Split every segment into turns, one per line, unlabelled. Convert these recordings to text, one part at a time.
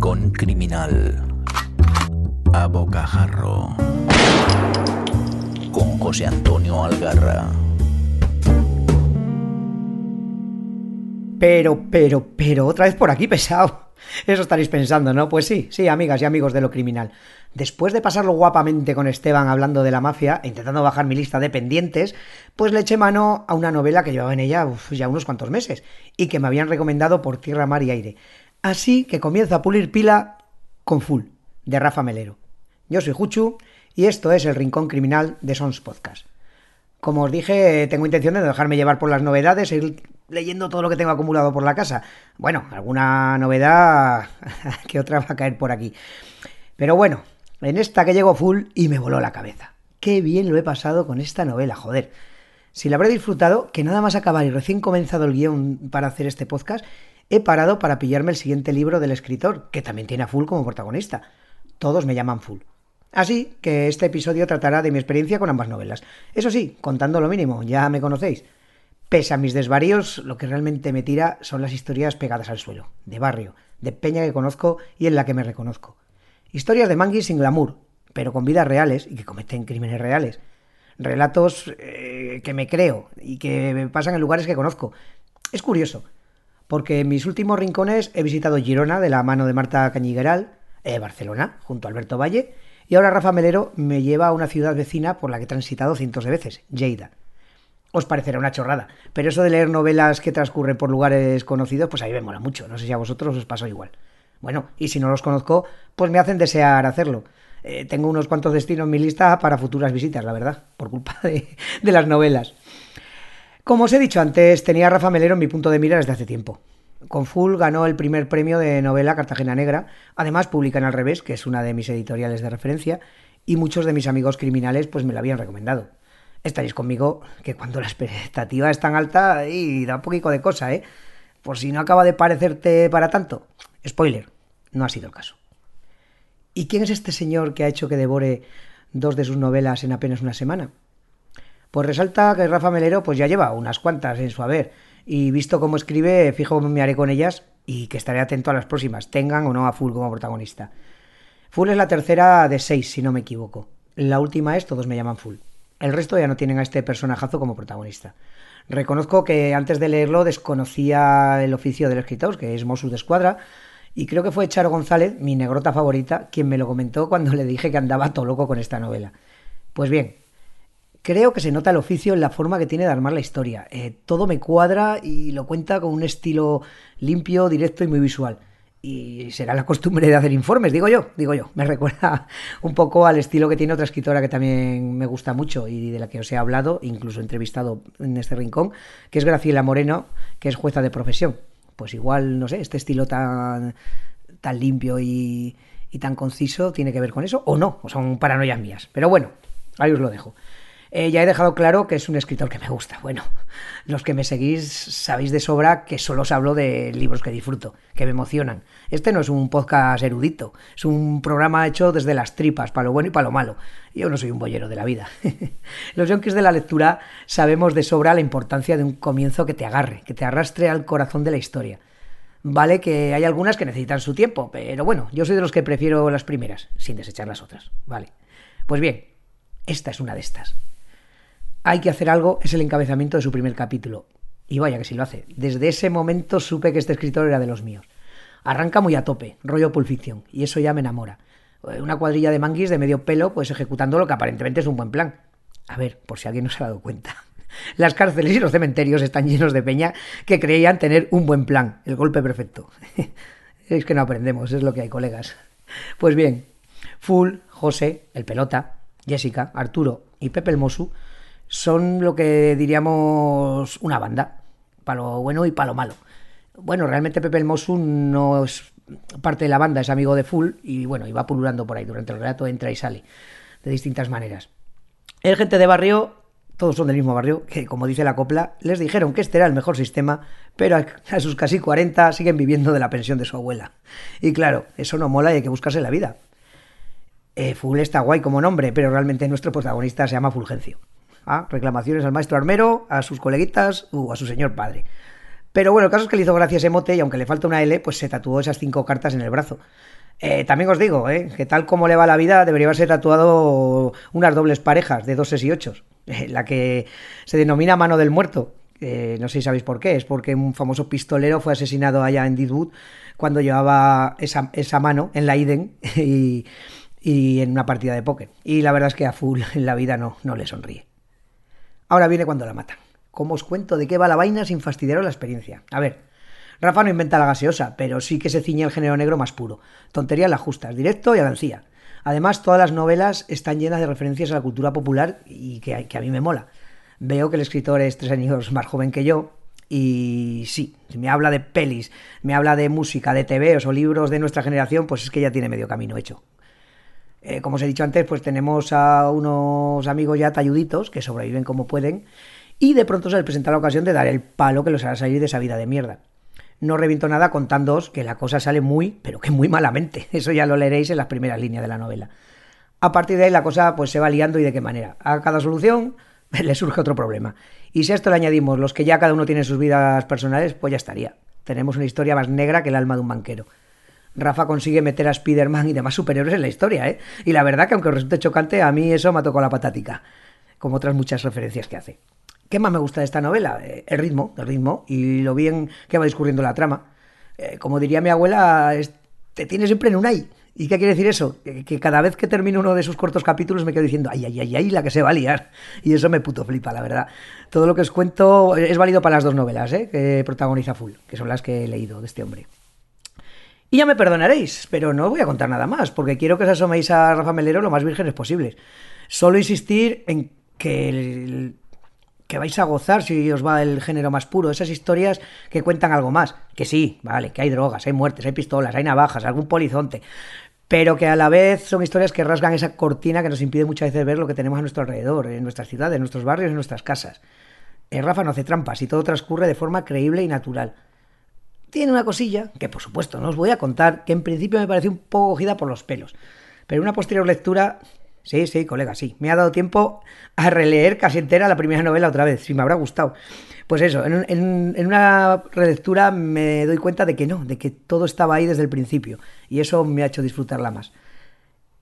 Rincón Criminal. A Bocajarro. Con José Antonio Algarra.
Pero, pero, pero, otra vez por aquí, pesado. Eso estaréis pensando, ¿no? Pues sí, sí, amigas y amigos de lo criminal. Después de pasarlo guapamente con Esteban hablando de la mafia intentando bajar mi lista de pendientes, pues le eché mano a una novela que llevaba en ella ya unos cuantos meses y que me habían recomendado por tierra, mar y aire. Así que comienzo a pulir pila con Full, de Rafa Melero. Yo soy Juchu y esto es el Rincón Criminal de Sons Podcast. Como os dije, tengo intención de dejarme llevar por las novedades, e ir leyendo todo lo que tengo acumulado por la casa. Bueno, alguna novedad que otra va a caer por aquí. Pero bueno, en esta que llego full y me voló la cabeza. Qué bien lo he pasado con esta novela, joder. Si la habré disfrutado, que nada más acabar y recién comenzado el guion para hacer este podcast, he parado para pillarme el siguiente libro del escritor, que también tiene a Full como protagonista. Todos me llaman Full. Así que este episodio tratará de mi experiencia con ambas novelas. Eso sí, contando lo mínimo, ya me conocéis. Pese a mis desvaríos, lo que realmente me tira son las historias pegadas al suelo, de barrio, de peña que conozco y en la que me reconozco. Historias de manguis sin glamour, pero con vidas reales y que cometen crímenes reales. Relatos eh, que me creo y que me pasan en lugares que conozco. Es curioso, porque en mis últimos rincones he visitado Girona de la mano de Marta Cañigueral, eh, Barcelona, junto a Alberto Valle, y ahora Rafa Melero me lleva a una ciudad vecina por la que he transitado cientos de veces, Lleida. Os parecerá una chorrada, pero eso de leer novelas que transcurren por lugares conocidos, pues a mí me mola mucho. No sé si a vosotros os pasó igual. Bueno, y si no los conozco, pues me hacen desear hacerlo. Eh, tengo unos cuantos destinos en mi lista para futuras visitas, la verdad, por culpa de, de las novelas. Como os he dicho antes, tenía a Rafa Melero en mi punto de mira desde hace tiempo. Con Full ganó el primer premio de novela Cartagena Negra. Además, publica en Al Revés, que es una de mis editoriales de referencia, y muchos de mis amigos criminales pues me lo habían recomendado. Estaréis conmigo que cuando la expectativa es tan alta y da un poquito de cosa, ¿eh? Por si no acaba de parecerte para tanto. Spoiler, no ha sido el caso. ¿Y quién es este señor que ha hecho que devore dos de sus novelas en apenas una semana? Pues resalta que Rafa Melero pues ya lleva unas cuantas en su haber, y visto cómo escribe, fijo me haré con ellas y que estaré atento a las próximas, tengan o no a Full como protagonista. Full es la tercera de seis, si no me equivoco. La última es Todos me llaman Full. El resto ya no tienen a este personajazo como protagonista. Reconozco que antes de leerlo desconocía el oficio del escritor, que es Mossus de Escuadra, y creo que fue Charo González, mi negrota favorita, quien me lo comentó cuando le dije que andaba todo loco con esta novela. Pues bien, creo que se nota el oficio en la forma que tiene de armar la historia. Eh, todo me cuadra y lo cuenta con un estilo limpio, directo y muy visual. Y será la costumbre de hacer informes, digo yo, digo yo. Me recuerda un poco al estilo que tiene otra escritora que también me gusta mucho y de la que os he hablado, incluso entrevistado en este rincón, que es Graciela Moreno, que es jueza de profesión. Pues igual, no sé, este estilo tan, tan limpio y, y tan conciso tiene que ver con eso, o no, o son paranoias mías. Pero bueno, ahí os lo dejo. Eh, ya he dejado claro que es un escritor que me gusta. Bueno, los que me seguís sabéis de sobra que solo os hablo de libros que disfruto, que me emocionan. Este no es un podcast erudito, es un programa hecho desde las tripas, para lo bueno y para lo malo. Yo no soy un bollero de la vida. los yonkis de la lectura sabemos de sobra la importancia de un comienzo que te agarre, que te arrastre al corazón de la historia. Vale que hay algunas que necesitan su tiempo, pero bueno, yo soy de los que prefiero las primeras, sin desechar las otras. Vale. Pues bien, esta es una de estas hay que hacer algo es el encabezamiento de su primer capítulo. Y vaya que si lo hace. Desde ese momento supe que este escritor era de los míos. Arranca muy a tope, rollo Pulp Fiction, y eso ya me enamora. Una cuadrilla de manguis de medio pelo, pues ejecutando lo que aparentemente es un buen plan. A ver, por si alguien no se ha dado cuenta. Las cárceles y los cementerios están llenos de peña que creían tener un buen plan, el golpe perfecto. es que no aprendemos, es lo que hay, colegas. Pues bien, Full, José, el pelota, Jessica, Arturo y Pepe el Mosu son lo que diríamos una banda, para lo bueno y para lo malo. Bueno, realmente Pepe el Mosu no es parte de la banda, es amigo de Full y bueno, y va pululando por ahí durante el relato, entra y sale de distintas maneras. El gente de barrio, todos son del mismo barrio, que como dice la copla, les dijeron que este era el mejor sistema, pero a sus casi 40 siguen viviendo de la pensión de su abuela. Y claro, eso no mola y hay que buscarse la vida. Eh, Full está guay como nombre, pero realmente nuestro protagonista se llama Fulgencio. Reclamaciones al maestro armero, a sus coleguitas o a su señor padre. Pero bueno, el caso es que le hizo gracia ese mote y aunque le falta una L, pues se tatuó esas cinco cartas en el brazo. Eh, también os digo, eh, que tal como le va la vida, debería haberse tatuado unas dobles parejas de doses y ochos. Eh, la que se denomina mano del muerto. no sé si sabéis por qué. Es porque un famoso pistolero fue asesinado allá en Deadwood cuando llevaba esa, mano en la Iden y, en una partida de póker. Y la verdad es que a Full en la vida no, no le sonríe. Ahora viene cuando la matan. ¿Cómo os cuento de qué va la vaina sin fastidiaros la experiencia? A ver, Rafa no inventa la gaseosa, pero sí que se ciñe el género negro más puro. Tonterías las justas, directo y avancía. Además, todas las novelas están llenas de referencias a la cultura popular y que, que a mí me mola. Veo que el escritor es tres años más joven que yo y sí, si me habla de pelis, me habla de música, de TVs o libros de nuestra generación, pues es que ya tiene medio camino hecho. Eh, como os he dicho antes, pues tenemos a unos amigos ya talluditos que sobreviven como pueden y de pronto se les presenta la ocasión de dar el palo que los hará salir de esa vida de mierda no reviento nada contándoos que la cosa sale muy, pero que muy malamente. Eso ya lo leeréis en las primeras líneas de la novela. A partir de ahí la cosa pues se va liando y de qué manera. A cada solución le surge otro problema. Y si a esto le añadimos los que ya cada uno tiene sus vidas personales, pues ya estaría. Tenemos una historia más negra que el alma de un banquero. Rafa consigue meter a Spider-Man y demás superiores en la historia, ¿eh? Y la verdad que aunque resulte chocante, a mí eso me tocado la patática, como otras muchas referencias que hace. ¿Qué más me gusta de esta novela? Eh, el ritmo, el ritmo y lo bien que va discurriendo la trama. Eh, como diría mi abuela, te tiene siempre en un ay. ¿Y qué quiere decir eso? Que, cada vez que termino uno de sus cortos capítulos me quedo diciendo, ay, ay, ay, ay, la que se va a liar. Y eso me puto flipa, la verdad. Todo lo que os cuento es válido para las dos novelas ¿eh? que protagoniza Full, que son las que he leído de este hombre. Y ya me perdonaréis, pero no voy a contar nada más, porque quiero que os asoméis a Rafa Melero lo más vírgenes posibles. Solo insistir en que el, que vais a gozar si os va el género más puro, esas historias que cuentan algo más, que sí, vale, que hay drogas, hay muertes, hay pistolas, hay navajas, algún polizonte, pero que a la vez son historias que rasgan esa cortina que nos impide muchas veces ver lo que tenemos a nuestro alrededor, en nuestras ciudades, en nuestros barrios, en nuestras casas. El Rafa no hace trampas y todo transcurre de forma creíble y natural. Tiene una cosilla, que por supuesto no os voy a contar, que en principio me parece un poco cogida por los pelos, pero una posterior lectura Sí, sí, colega, sí. Me ha dado tiempo a releer casi entera la primera novela otra vez, si me habrá gustado. Pues eso, en, una relectura me doy cuenta de que no, de que todo estaba ahí desde el principio. Y eso me ha hecho disfrutarla más.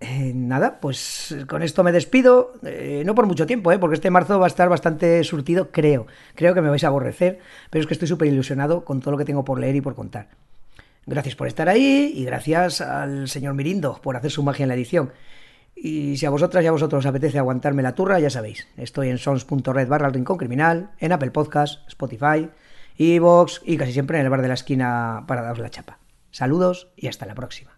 Eh, nada, pues con esto me despido. Eh, no por mucho tiempo, ¿eh? porque este marzo va a estar bastante surtido, creo. Creo que me vais a aborrecer, pero es que estoy súper ilusionado con todo lo que tengo por leer y por contar. Gracias por estar ahí y gracias al señor Mirindo por hacer su magia en la edición. Y si a vosotras y a vosotros os apetece aguantarme la turra, ya sabéis, estoy en sons.red barra el rincón criminal, en Apple Podcast, Spotify, Evox y casi siempre en el bar de la esquina para daros la chapa. Saludos y hasta la próxima.